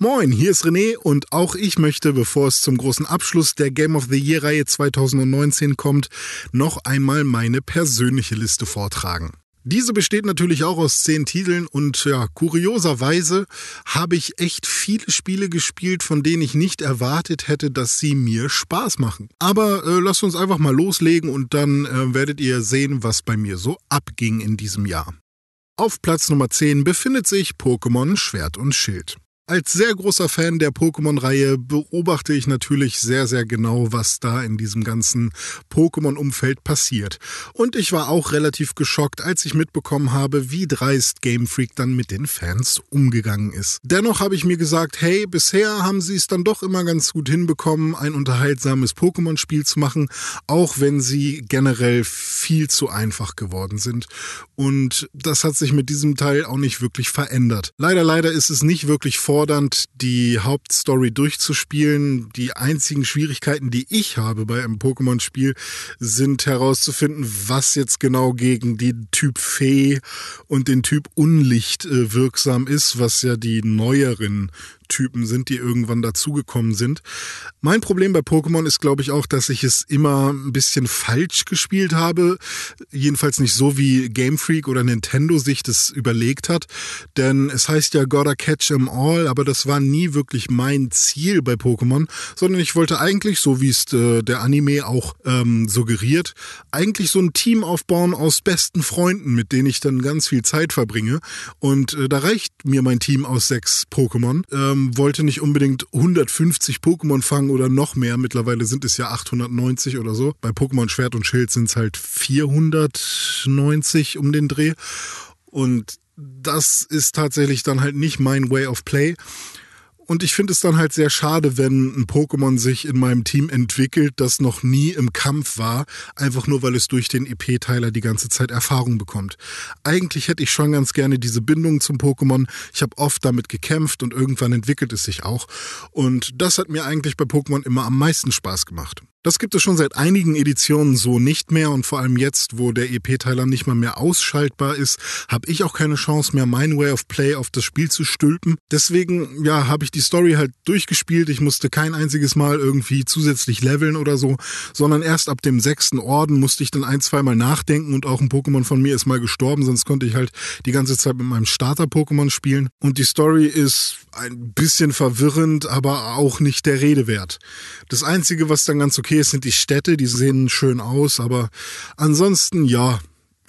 Moin, hier ist René und auch ich möchte, bevor es zum großen Abschluss der Game of the Year Reihe 2019 kommt, noch einmal meine persönliche Liste vortragen. Diese besteht natürlich auch aus zehn Titeln und ja, kurioserweise habe ich echt viele Spiele gespielt, von denen ich nicht erwartet hätte, dass sie mir Spaß machen. Aber äh, lasst uns einfach mal loslegen und dann äh, werdet ihr sehen, was bei mir so abging in diesem Jahr. Auf Platz Nummer 10 befindet sich Pokémon Schwert und Schild. Als sehr großer Fan der Pokémon-Reihe beobachte ich natürlich sehr, sehr genau, was da in diesem ganzen Pokémon-Umfeld passiert. Und ich war auch relativ geschockt, als ich mitbekommen habe, wie dreist Game Freak dann mit den Fans umgegangen ist. Dennoch habe ich mir gesagt, hey, bisher haben sie es dann doch immer ganz gut hinbekommen, ein unterhaltsames Pokémon-Spiel zu machen, auch wenn sie generell viel zu einfach geworden sind. Und das hat sich mit diesem Teil auch nicht wirklich verändert. Leider, leider ist es nicht wirklich vor herausfordernd, die Hauptstory durchzuspielen. Die einzigen Schwierigkeiten, die ich habe bei einem Pokémon-Spiel, sind herauszufinden, was jetzt genau gegen den Typ Fee und den Typ Unlicht äh, wirksam ist, was ja die neueren Typen sind, die irgendwann dazugekommen sind. Mein Problem bei Pokémon ist, glaube ich, auch, dass ich es immer ein bisschen falsch gespielt habe. Jedenfalls nicht so, wie Game Freak oder Nintendo sich das überlegt hat. Denn es heißt ja Gotta Catch 'em All, aber das war nie wirklich mein Ziel bei Pokémon, sondern ich wollte eigentlich, so wie es äh, der Anime auch ähm, suggeriert, eigentlich so ein Team aufbauen aus besten Freunden, mit denen ich dann ganz viel Zeit verbringe. Und äh, da reicht mir mein Team aus sechs Pokémon. Ähm, ähm, wollte nicht unbedingt 150 Pokémon fangen oder noch mehr. Mittlerweile sind es ja 890 oder so. Bei Pokémon Schwert und Schild sind es halt 490 um den Dreh. Und das ist tatsächlich dann halt nicht mein Way of Play. Und ich finde es dann halt sehr schade, wenn ein Pokémon sich in meinem Team entwickelt, das noch nie im Kampf war, einfach nur weil es durch den EP-Teiler die ganze Zeit Erfahrung bekommt. Eigentlich hätte ich schon ganz gerne diese Bindung zum Pokémon. Ich habe oft damit gekämpft und irgendwann entwickelt es sich auch. Und das hat mir eigentlich bei Pokémon immer am meisten Spaß gemacht. Das gibt es schon seit einigen Editionen so nicht mehr und vor allem jetzt, wo der EP-Teiler nicht mal mehr ausschaltbar ist, habe ich auch keine Chance mehr, mein Way of Play auf das Spiel zu stülpen. Deswegen, ja, habe ich die Story halt durchgespielt. Ich musste kein einziges Mal irgendwie zusätzlich leveln oder so, sondern erst ab dem sechsten Orden musste ich dann ein, zweimal nachdenken und auch ein Pokémon von mir ist mal gestorben, sonst konnte ich halt die ganze Zeit mit meinem Starter-Pokémon spielen. Und die Story ist ein bisschen verwirrend, aber auch nicht der Rede wert. Das Einzige, was dann ganz okay okay, es sind die Städte, die sehen schön aus, aber ansonsten ja,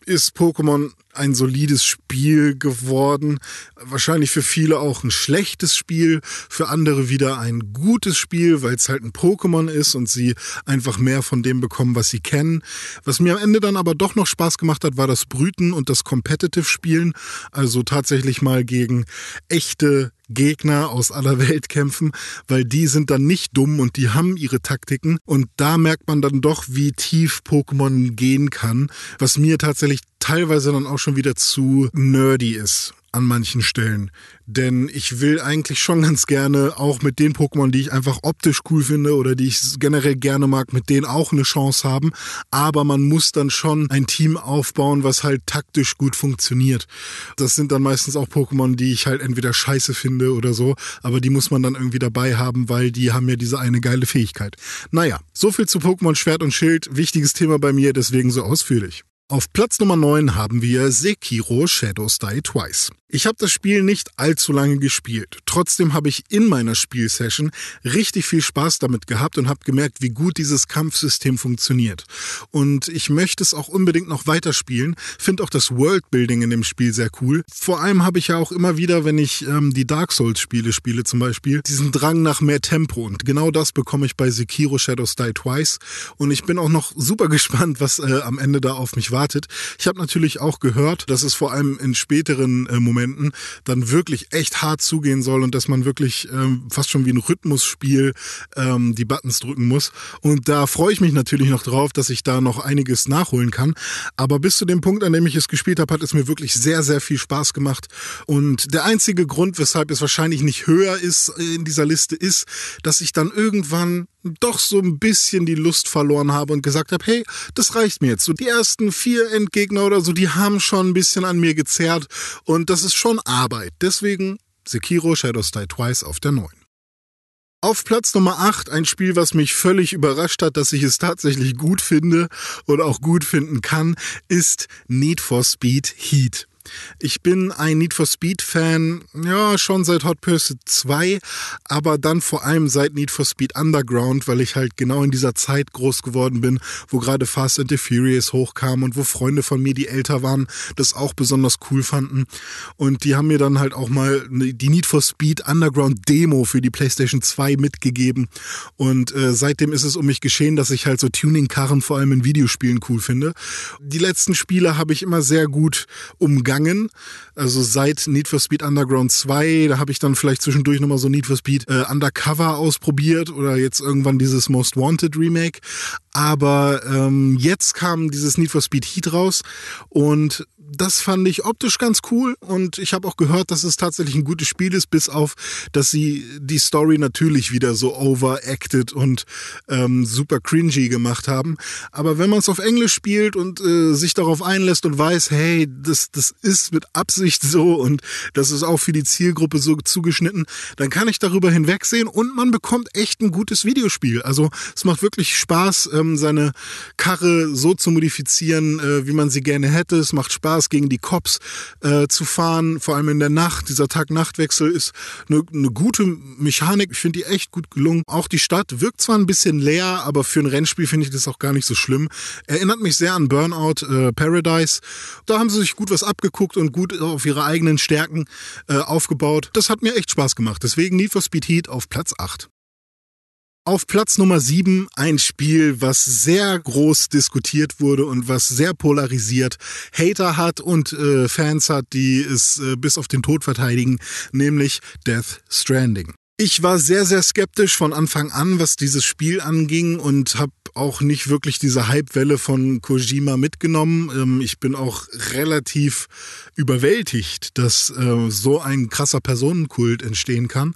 ist Pokémon ein solides Spiel geworden. Wahrscheinlich für viele auch ein schlechtes Spiel, für andere wieder ein gutes Spiel, weil es halt ein Pokémon ist und sie einfach mehr von dem bekommen, was sie kennen. Was mir am Ende dann aber doch noch Spaß gemacht hat, war das Brüten und das Competitive Spielen. Also tatsächlich mal gegen echte Gegner aus aller Welt kämpfen, weil die sind dann nicht dumm und die haben ihre Taktiken. Und da merkt man dann doch, wie tief Pokémon gehen kann, was mir tatsächlich teilweise dann auch schon wieder zu nerdy ist an manchen Stellen. Denn ich will eigentlich schon ganz gerne auch mit den Pokémon, die ich einfach optisch cool finde oder die ich generell gerne mag, mit denen auch eine Chance haben. Aber man muss dann schon ein Team aufbauen, was halt taktisch gut funktioniert. Das sind dann meistens auch Pokémon, die ich halt entweder scheiße finde oder so. Aber die muss man dann irgendwie dabei haben, weil die haben ja diese eine geile Fähigkeit. Naja, so viel zu Pokémon Schwert und Schild. Wichtiges Thema bei mir, deswegen so ausführlich. Auf Platz Nummer 9 haben wir Sekiro Shadows Die Twice. Ich habe das Spiel nicht allzu lange gespielt. Trotzdem habe ich in meiner Spielsession richtig viel Spaß damit gehabt und habe gemerkt, wie gut dieses Kampfsystem funktioniert. Und ich möchte es auch unbedingt noch weiterspielen. Finde auch das Worldbuilding in dem Spiel sehr cool. Vor allem habe ich ja auch immer wieder, wenn ich ähm, die Dark Souls Spiele spiele zum Beispiel, diesen Drang nach mehr Tempo. Und genau das bekomme ich bei Sekiro Shadows Die Twice. Und ich bin auch noch super gespannt, was äh, am Ende da auf mich wartet. Ich habe natürlich auch gehört, dass es vor allem in späteren äh, Momenten Momenten dann wirklich echt hart zugehen soll und dass man wirklich ähm, fast schon wie ein Rhythmusspiel ähm, die Buttons drücken muss. Und da freue ich mich natürlich noch drauf, dass ich da noch einiges nachholen kann. Aber bis zu dem Punkt, an dem ich es gespielt habe, hat es mir wirklich sehr, sehr viel Spaß gemacht. Und der einzige Grund, weshalb es wahrscheinlich nicht höher ist in dieser Liste, ist, dass ich dann irgendwann doch so ein bisschen die Lust verloren habe und gesagt habe, hey, das reicht mir jetzt. So die ersten vier Endgegner oder so, die haben schon ein bisschen an mir gezerrt und das ist schon Arbeit. Deswegen Sekiro Shadows Die Twice auf der 9. Auf Platz Nummer 8 ein Spiel, was mich völlig überrascht hat, dass ich es tatsächlich gut finde und auch gut finden kann, ist Need for Speed Heat. Ich bin ein Need for Speed Fan, ja, schon seit Hot Pursuit 2, aber dann vor allem seit Need for Speed Underground, weil ich halt genau in dieser Zeit groß geworden bin, wo gerade Fast and the Furious hochkam und wo Freunde von mir, die älter waren, das auch besonders cool fanden. Und die haben mir dann halt auch mal die Need for Speed Underground Demo für die PlayStation 2 mitgegeben. Und äh, seitdem ist es um mich geschehen, dass ich halt so Tuning-Karren vor allem in Videospielen cool finde. Die letzten Spiele habe ich immer sehr gut umgangen gegangen. Also seit Need for Speed Underground 2, da habe ich dann vielleicht zwischendurch nochmal so Need for Speed äh, Undercover ausprobiert oder jetzt irgendwann dieses Most Wanted Remake. Aber ähm, jetzt kam dieses Need for Speed Heat raus und das fand ich optisch ganz cool und ich habe auch gehört, dass es tatsächlich ein gutes Spiel ist, bis auf, dass sie die Story natürlich wieder so overacted und ähm, super cringy gemacht haben. Aber wenn man es auf Englisch spielt und äh, sich darauf einlässt und weiß, hey, das, das ist mit Absicht so und das ist auch für die Zielgruppe so zugeschnitten, dann kann ich darüber hinwegsehen und man bekommt echt ein gutes Videospiel. Also es macht wirklich Spaß, ähm, seine Karre so zu modifizieren, äh, wie man sie gerne hätte. Es macht Spaß Spaß, gegen die Cops äh, zu fahren, vor allem in der Nacht. Dieser Tag-Nacht-Wechsel ist eine, eine gute Mechanik. Ich finde die echt gut gelungen. Auch die Stadt wirkt zwar ein bisschen leer, aber für ein Rennspiel finde ich das auch gar nicht so schlimm. Erinnert mich sehr an Burnout äh, Paradise. Da haben sie sich gut was abgeguckt und gut auf ihre eigenen Stärken äh, aufgebaut. Das hat mir echt Spaß gemacht. Deswegen Need for Speed Heat auf Platz 8. Auf Platz Nummer 7 ein Spiel, was sehr groß diskutiert wurde und was sehr polarisiert Hater hat und äh, Fans hat, die es äh, bis auf den Tod verteidigen, nämlich Death Stranding. Ich war sehr, sehr skeptisch von Anfang an, was dieses Spiel anging und habe auch nicht wirklich diese Hypewelle von Kojima mitgenommen. Ähm, ich bin auch relativ überwältigt, dass äh, so ein krasser Personenkult entstehen kann.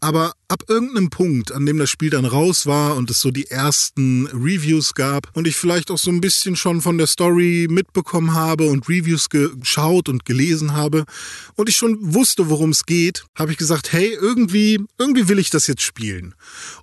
Aber ab irgendeinem Punkt, an dem das Spiel dann raus war und es so die ersten Reviews gab und ich vielleicht auch so ein bisschen schon von der Story mitbekommen habe und Reviews geschaut und gelesen habe und ich schon wusste, worum es geht, habe ich gesagt, hey, irgendwie, irgendwie will ich das jetzt spielen.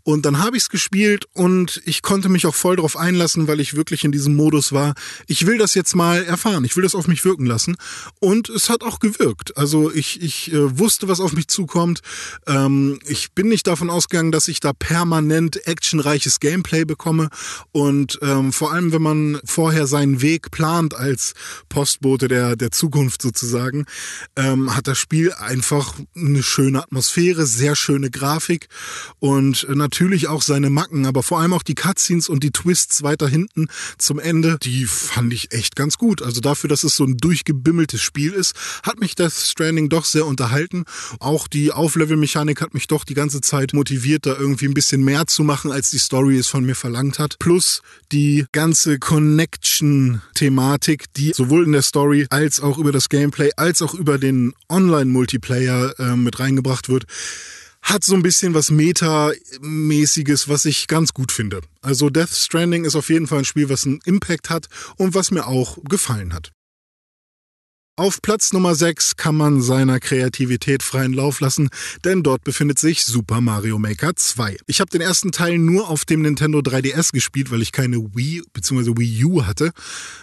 Und dann habe ich es gespielt und ich konnte mich auch voll darauf einlassen, weil ich wirklich in diesem Modus war. Ich will das jetzt mal erfahren, ich will das auf mich wirken lassen und es hat auch gewirkt. Also ich, ich äh, wusste, was auf mich zukommt. Ähm, ich bin nicht davon ausgegangen, dass ich da permanent actionreiches Gameplay bekomme. Und ähm, vor allem, wenn man vorher seinen Weg plant als Postbote der, der Zukunft sozusagen, ähm, hat das Spiel einfach eine schöne Atmosphäre, sehr schöne Grafik und natürlich auch seine Macken, aber vor allem auch die Cutscenes und die Twists weiter hinten zum Ende, die fand ich echt ganz gut. Also dafür, dass es so ein durchgebimmeltes Spiel ist, hat mich Death Stranding doch sehr unterhalten. Auch die Auflevel-Mechanik hat mich doch die ganze Zeit motiviert, da irgendwie ein bisschen mehr zu machen, als die Story es von mir verlangt hat. Plus die ganze Connection-Thematik, die sowohl in der Story als auch über das Gameplay, als auch über den Online-Multiplayer äh, mit reingebracht wird hat so ein bisschen was Meta-mäßiges, was ich ganz gut finde. Also Death Stranding ist auf jeden Fall ein Spiel, was einen Impact hat und was mir auch gefallen hat. Auf Platz Nummer 6 kann man seiner Kreativität freien Lauf lassen, denn dort befindet sich Super Mario Maker 2. Ich habe den ersten Teil nur auf dem Nintendo 3DS gespielt, weil ich keine Wii bzw. Wii U hatte.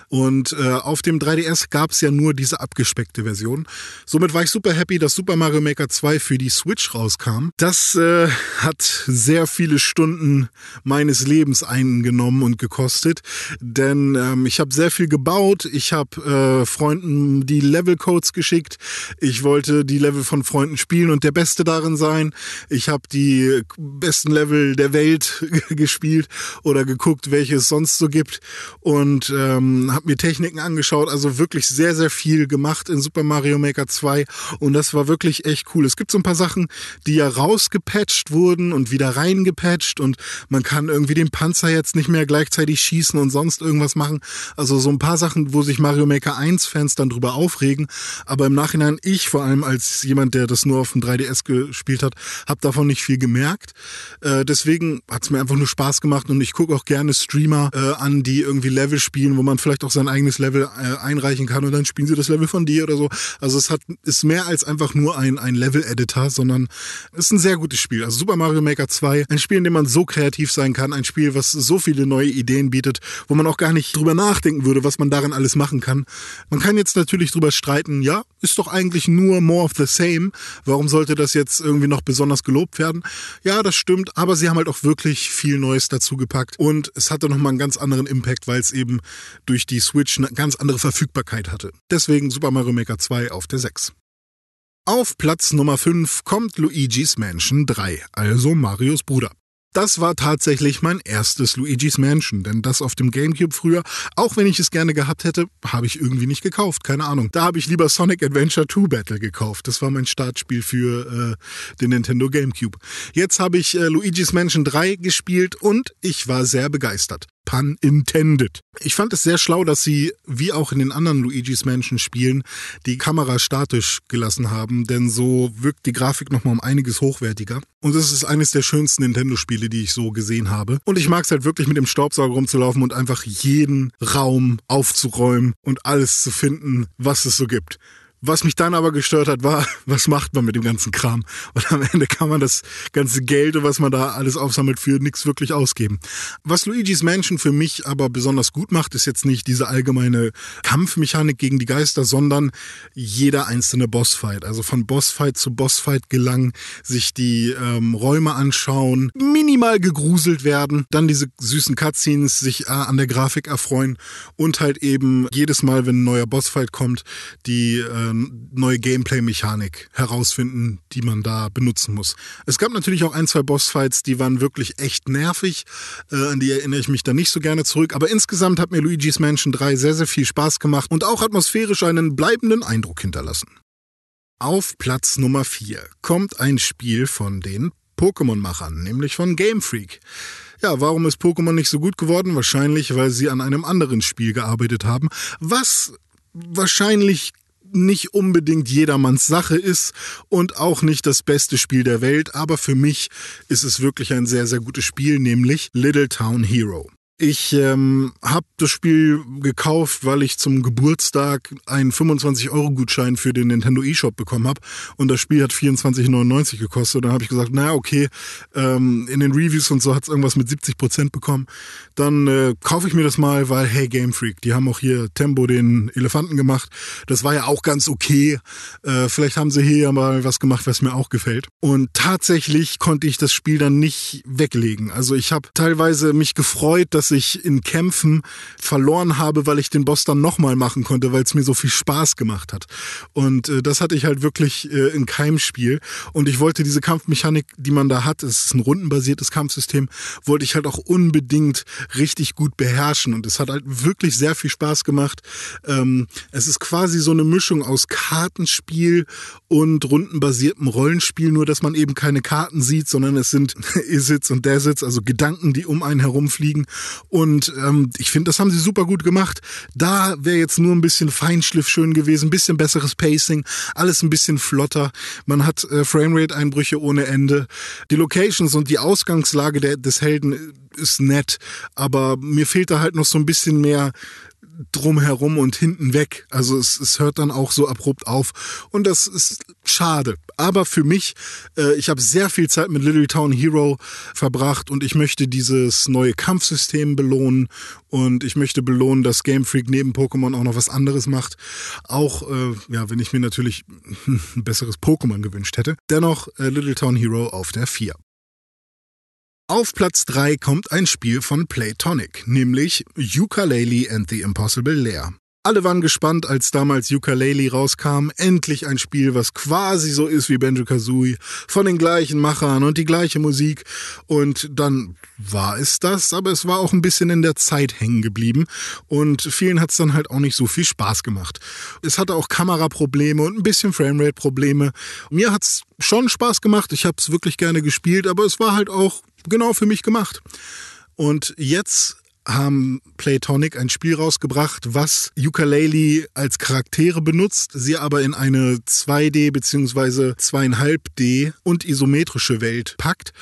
Und äh, auf dem 3DS gab es ja nur diese abgespeckte Version. Somit war ich super happy, dass Super Mario Maker 2 für die Switch rauskam. Das äh, hat sehr viele Stunden meines Lebens eingenommen und gekostet, denn ähm, ich habe sehr viel gebaut. Ich habe äh, Freunden die Levelcodes geschickt. Ich wollte die Level von Freunden spielen und der Beste darin sein. Ich habe die besten Level der Welt gespielt oder geguckt, welche es sonst so gibt und ähm, habe mir Techniken angeschaut. Also wirklich sehr, sehr viel gemacht in Super Mario Maker 2 und das war wirklich echt cool. Es gibt so ein paar Sachen, die ja rausgepatcht wurden und wieder reingepatcht und man kann irgendwie den Panzer jetzt nicht mehr gleichzeitig schießen und sonst irgendwas machen. Also so ein paar Sachen, wo sich Mario Maker 1 Fans dann drüber auf aufregen. Aber im Nachhinein, ich vor allem als jemand, der das nur auf dem 3DS gespielt hat, habe davon nicht viel gemerkt. Äh, deswegen hat es mir einfach nur Spaß gemacht und ich gucke auch gerne Streamer äh, an, die irgendwie Level spielen, wo man vielleicht auch sein eigenes Level äh, einreichen kann und dann spielen sie das Level von dir oder so. Also es hat ist mehr als einfach nur ein, ein Level-Editor, sondern es ist ein sehr gutes Spiel. Also Super Mario Maker 2, ein Spiel, in dem man so kreativ sein kann, ein Spiel, was so viele neue Ideen bietet, wo man auch gar nicht drüber nachdenken würde, was man darin alles machen kann. Man kann jetzt natürlich drüber streiten, ja, ist doch eigentlich nur more of the same. Warum sollte das jetzt irgendwie noch besonders gelobt werden? Ja, das stimmt, aber sie haben halt auch wirklich viel Neues dazu gepackt und es hatte nochmal einen ganz anderen Impact, weil es eben durch die Switch eine ganz andere Verfügbarkeit hatte. Deswegen Super Mario Maker 2 auf der 6. Auf Platz Nummer 5 kommt Luigi's Mansion 3, also Marios Bruder. Das war tatsächlich mein erstes Luigi's Mansion, denn das auf dem GameCube früher, auch wenn ich es gerne gehabt hätte, habe ich irgendwie nicht gekauft, keine Ahnung. Da habe ich lieber Sonic Adventure 2 Battle gekauft. Das war mein Startspiel für äh, den Nintendo GameCube. Jetzt habe ich äh, Luigi's Mansion 3 gespielt und ich war sehr begeistert. Pun intended. Ich fand es sehr schlau, dass sie, wie auch in den anderen Luigi's Mansion Spielen, die Kamera statisch gelassen haben, denn so wirkt die Grafik nochmal um einiges hochwertiger. Und es ist eines der schönsten Nintendo-Spiele, die ich so gesehen habe. Und ich mag es halt wirklich mit dem Staubsauger rumzulaufen und einfach jeden Raum aufzuräumen und alles zu finden, was es so gibt. Was mich dann aber gestört hat, war, was macht man mit dem ganzen Kram? Und am Ende kann man das ganze Geld, was man da alles aufsammelt, für nichts wirklich ausgeben. Was Luigi's Mansion für mich aber besonders gut macht, ist jetzt nicht diese allgemeine Kampfmechanik gegen die Geister, sondern jeder einzelne Bossfight. Also von Bossfight zu Bossfight gelangen, sich die ähm, Räume anschauen, minimal gegruselt werden, dann diese süßen Cutscenes, sich äh, an der Grafik erfreuen und halt eben jedes Mal, wenn ein neuer Bossfight kommt, die äh, neue Gameplay-Mechanik herausfinden, die man da benutzen muss. Es gab natürlich auch ein, zwei Bossfights, die waren wirklich echt nervig. Äh, an die erinnere ich mich da nicht so gerne zurück. Aber insgesamt hat mir Luigi's Mansion 3 sehr, sehr viel Spaß gemacht und auch atmosphärisch einen bleibenden Eindruck hinterlassen. Auf Platz Nummer 4 kommt ein Spiel von den Pokémon-Machern, nämlich von Game Freak. Ja, warum ist Pokémon nicht so gut geworden? Wahrscheinlich, weil sie an einem anderen Spiel gearbeitet haben, was wahrscheinlich nicht unbedingt jedermanns Sache ist und auch nicht das beste Spiel der Welt, aber für mich ist es wirklich ein sehr, sehr gutes Spiel, nämlich Little Town Hero. Ich ähm, habe das Spiel gekauft, weil ich zum Geburtstag einen 25-Euro-Gutschein für den Nintendo eShop bekommen habe. Und das Spiel hat 24,99 gekostet. Und dann habe ich gesagt, naja, okay, ähm, in den Reviews und so hat es irgendwas mit 70 Prozent bekommen. Dann äh, kaufe ich mir das mal, weil, hey, Game Freak, die haben auch hier Tempo den Elefanten gemacht. Das war ja auch ganz okay. Äh, vielleicht haben sie hier ja mal was gemacht, was mir auch gefällt. Und tatsächlich konnte ich das Spiel dann nicht weglegen. Also ich habe teilweise mich gefreut, dass dass ich in Kämpfen verloren habe, weil ich den Boss dann nochmal machen konnte, weil es mir so viel Spaß gemacht hat. Und äh, das hatte ich halt wirklich äh, in keinem Spiel. Und ich wollte diese Kampfmechanik, die man da hat, es ist ein rundenbasiertes Kampfsystem, wollte ich halt auch unbedingt richtig gut beherrschen. Und es hat halt wirklich sehr viel Spaß gemacht. Ähm, es ist quasi so eine Mischung aus Kartenspiel und rundenbasiertem Rollenspiel, nur dass man eben keine Karten sieht, sondern es sind Isits und Desits, also Gedanken, die um einen herumfliegen. Und ähm, ich finde, das haben sie super gut gemacht. Da wäre jetzt nur ein bisschen Feinschliff schön gewesen, ein bisschen besseres Pacing, alles ein bisschen flotter. Man hat äh, Framerate-Einbrüche ohne Ende. Die Locations und die Ausgangslage der, des Helden ist nett, aber mir fehlt da halt noch so ein bisschen mehr drumherum und hinten weg. Also es, es hört dann auch so abrupt auf und das ist schade. Aber für mich, äh, ich habe sehr viel Zeit mit Little Town Hero verbracht und ich möchte dieses neue Kampfsystem belohnen und ich möchte belohnen, dass Game Freak neben Pokémon auch noch was anderes macht. Auch, äh, ja, wenn ich mir natürlich ein besseres Pokémon gewünscht hätte. Dennoch äh, Little Town Hero auf der 4. Auf Platz 3 kommt ein Spiel von Playtonic, nämlich Ukulele and the Impossible Lair. Alle waren gespannt, als damals Ukulele rauskam. Endlich ein Spiel, was quasi so ist wie Banjo Kazooie, von den gleichen Machern und die gleiche Musik. Und dann war es das, aber es war auch ein bisschen in der Zeit hängen geblieben. Und vielen hat es dann halt auch nicht so viel Spaß gemacht. Es hatte auch Kameraprobleme und ein bisschen Framerate-Probleme. Mir hat's schon Spaß gemacht. Ich habe es wirklich gerne gespielt, aber es war halt auch genau für mich gemacht. Und jetzt haben Playtonic ein Spiel rausgebracht, was Ukulele als Charaktere benutzt, sie aber in eine 2D bzw. 2,5D und isometrische Welt packt.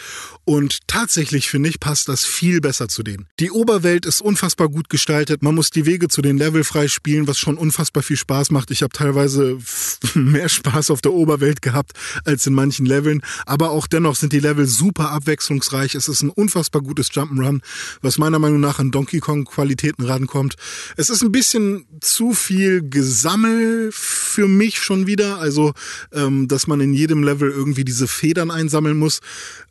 Und tatsächlich finde ich, passt das viel besser zu denen. Die Oberwelt ist unfassbar gut gestaltet. Man muss die Wege zu den Level freispielen, was schon unfassbar viel Spaß macht. Ich habe teilweise mehr Spaß auf der Oberwelt gehabt als in manchen Leveln. Aber auch dennoch sind die Level super abwechslungsreich. Es ist ein unfassbar gutes Jump'n'Run, was meiner Meinung nach an Donkey Kong Qualitäten rankommt. Es ist ein bisschen zu viel Gesammel für mich schon wieder. Also, ähm, dass man in jedem Level irgendwie diese Federn einsammeln muss.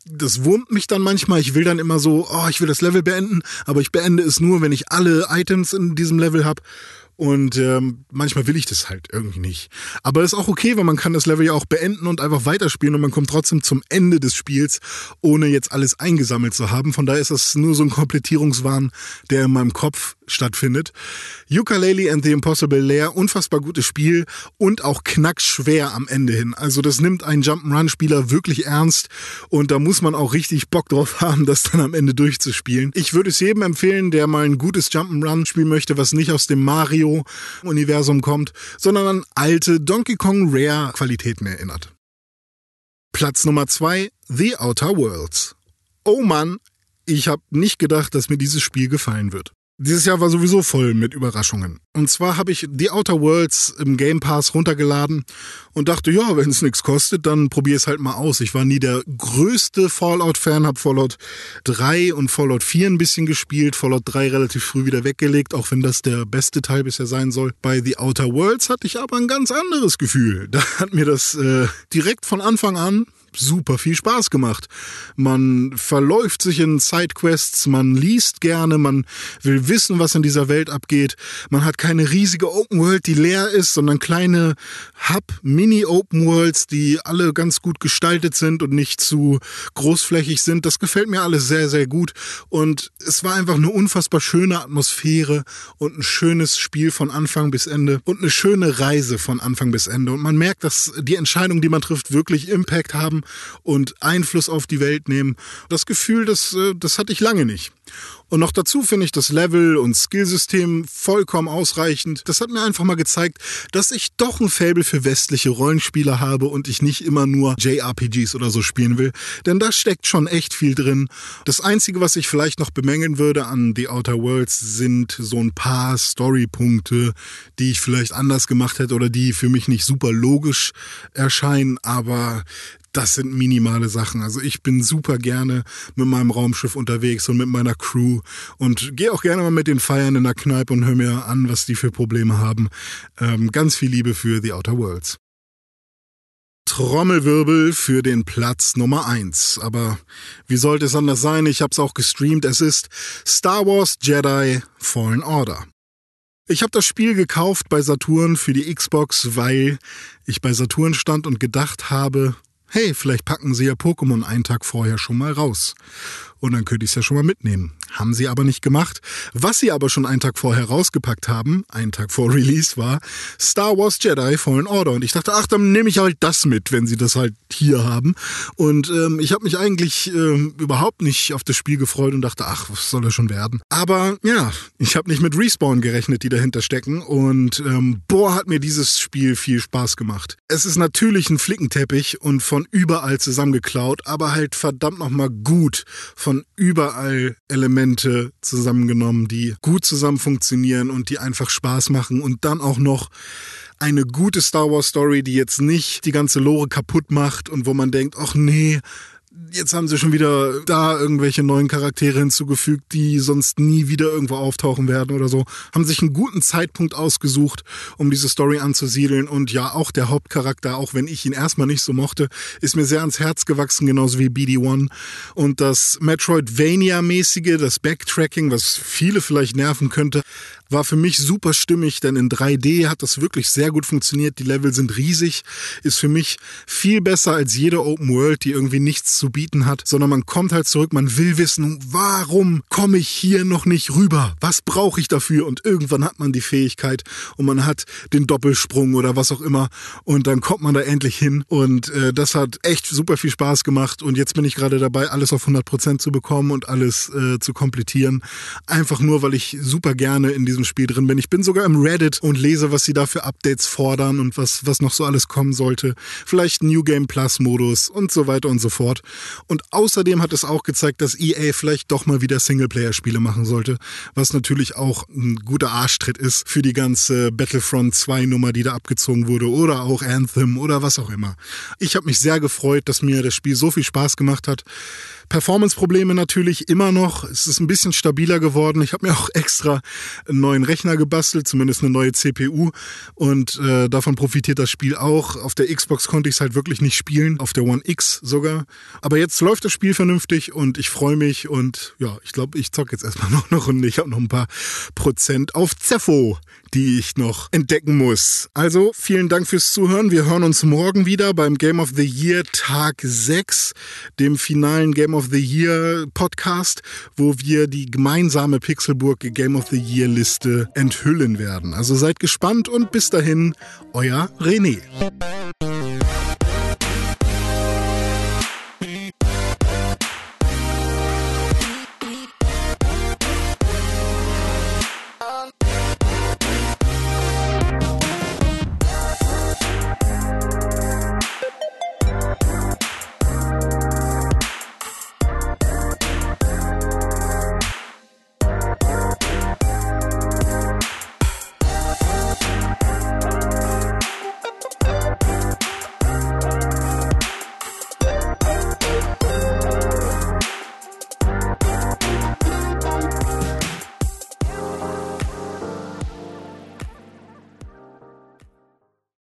Das wurmt mich dann manchmal. Ich will dann immer so, oh, ich will das Level beenden, aber ich beende es nur, wenn ich alle Items in diesem Level habe. Und ähm, manchmal will ich das halt irgendwie nicht. Aber ist auch okay, weil man kann das Level ja auch beenden und einfach weiterspielen und man kommt trotzdem zum Ende des Spiels, ohne jetzt alles eingesammelt zu haben. Von daher ist das nur so ein Komplettierungswahn, der in meinem Kopf stattfindet. Ukulele and the Impossible Lair, unfassbar gutes Spiel und auch knackschwer am Ende hin. Also das nimmt einen Jump'n'Run-Spieler wirklich ernst und da muss man auch richtig Bock drauf haben, das dann am Ende durchzuspielen. Ich würde es jedem empfehlen, der mal ein gutes Jump'n'Run spielen möchte, was nicht aus dem Mario-Universum kommt, sondern an alte Donkey Kong Rare-Qualitäten erinnert. Platz Nummer zwei, The Outer Worlds. Oh Mann, ich habe nicht gedacht, dass mir dieses Spiel gefallen wird. Dieses Jahr war sowieso voll mit Überraschungen. Und zwar habe ich The Outer Worlds im Game Pass runtergeladen und dachte, ja, wenn es nichts kostet, dann probier es halt mal aus. Ich war nie der größte Fallout-Fan, habe Fallout 3 und Fallout 4 ein bisschen gespielt, Fallout 3 relativ früh wieder weggelegt, auch wenn das der beste Teil bisher sein soll. Bei The Outer Worlds hatte ich aber ein ganz anderes Gefühl. Da hat mir das äh, direkt von Anfang an super viel Spaß gemacht. Man verläuft sich in Sidequests, man liest gerne, man will wissen, was in dieser Welt abgeht. Man hat keine riesige Open World, die leer ist, sondern kleine Hub, Mini-Open Worlds, die alle ganz gut gestaltet sind und nicht zu großflächig sind. Das gefällt mir alles sehr, sehr gut. Und es war einfach eine unfassbar schöne Atmosphäre und ein schönes Spiel von Anfang bis Ende und eine schöne Reise von Anfang bis Ende. Und man merkt, dass die Entscheidungen, die man trifft, wirklich Impact haben und Einfluss auf die Welt nehmen. Das Gefühl, das, äh, das hatte ich lange nicht. Und noch dazu finde ich das Level- und Skillsystem vollkommen ausreichend. Das hat mir einfach mal gezeigt, dass ich doch ein Faible für westliche Rollenspieler habe und ich nicht immer nur JRPGs oder so spielen will. Denn da steckt schon echt viel drin. Das Einzige, was ich vielleicht noch bemängeln würde an The Outer Worlds, sind so ein paar Storypunkte, die ich vielleicht anders gemacht hätte oder die für mich nicht super logisch erscheinen. Aber das sind minimale Sachen. Also ich bin super gerne mit meinem Raumschiff unterwegs und mit meiner Crew und gehe auch gerne mal mit den Feiern in der Kneipe und höre mir an, was die für Probleme haben. Ähm, ganz viel Liebe für The Outer Worlds. Trommelwirbel für den Platz Nummer eins. Aber wie sollte es anders sein? Ich habe es auch gestreamt. Es ist Star Wars Jedi Fallen Order. Ich habe das Spiel gekauft bei Saturn für die Xbox, weil ich bei Saturn stand und gedacht habe, hey, vielleicht packen sie ja Pokémon einen Tag vorher schon mal raus. Und dann könnte ich es ja schon mal mitnehmen. Haben sie aber nicht gemacht. Was sie aber schon einen Tag vorher rausgepackt haben, einen Tag vor Release, war Star Wars Jedi Fallen Order. Und ich dachte, ach, dann nehme ich halt das mit, wenn sie das halt hier haben. Und ähm, ich habe mich eigentlich ähm, überhaupt nicht auf das Spiel gefreut und dachte, ach, was soll das schon werden? Aber ja, ich habe nicht mit Respawn gerechnet, die dahinter stecken. Und ähm, boah, hat mir dieses Spiel viel Spaß gemacht. Es ist natürlich ein Flickenteppich und von überall zusammengeklaut, aber halt verdammt nochmal gut von überall Elemente Elemente zusammengenommen, die gut zusammen funktionieren und die einfach Spaß machen. Und dann auch noch eine gute Star Wars Story, die jetzt nicht die ganze Lore kaputt macht und wo man denkt, ach nee, jetzt haben sie schon wieder da irgendwelche neuen Charaktere hinzugefügt, die sonst nie wieder irgendwo auftauchen werden oder so. Haben sich einen guten Zeitpunkt ausgesucht, um diese Story anzusiedeln. Und ja, auch der Hauptcharakter, auch wenn ich ihn erstmal nicht so mochte, ist mir sehr ans Herz gewachsen, genauso wie BD-1. Und das Metroidvania-mäßige, das Backtracking, was viele vielleicht nerven könnte, war für mich super stimmig, denn in 3D hat das wirklich sehr gut funktioniert. Die Level sind riesig, ist für mich viel besser als jede Open World, die irgendwie nichts zu bieten hat, sondern man kommt halt zurück, man will wissen, warum komme ich hier noch nicht rüber? Was brauche ich dafür? Und irgendwann hat man die Fähigkeit und man hat den Doppelsprung oder was auch immer und dann kommt man da endlich hin und äh, das hat echt super viel Spaß gemacht und jetzt bin ich gerade dabei, alles auf 100% zu bekommen und alles äh, zu komplettieren. Einfach nur, weil ich super gerne in diesem Spiel drin bin. Ich bin sogar im Reddit und lese, was sie da für Updates fordern und was, was noch so alles kommen sollte. Vielleicht New Game Plus Modus und so weiter und so fort. Und außerdem hat es auch gezeigt, dass EA vielleicht doch mal wieder Singleplayer-Spiele machen sollte, was natürlich auch ein guter Arschtritt ist für die ganze Battlefront 2 Nummer, die da abgezogen wurde oder auch Anthem oder was auch immer. Ich habe mich sehr gefreut, dass mir das Spiel so viel Spaß gemacht hat. Performance-Probleme natürlich immer noch. Es ist ein bisschen stabiler geworden. Ich habe mir auch extra einen neuen Rechner gebastelt, zumindest eine neue CPU. Und äh, davon profitiert das Spiel auch. Auf der Xbox konnte ich es halt wirklich nicht spielen, auf der One X sogar. Aber jetzt läuft das Spiel vernünftig und ich freue mich. Und ja, ich glaube, ich zocke jetzt erstmal noch eine Runde. Ich habe noch ein paar Prozent auf Zepho, die ich noch entdecken muss. Also vielen Dank fürs Zuhören. Wir hören uns morgen wieder beim Game of the Year Tag 6, dem finalen Game of of the Year Podcast, wo wir die gemeinsame Pixelburg Game of the Year Liste enthüllen werden. Also seid gespannt und bis dahin, euer René.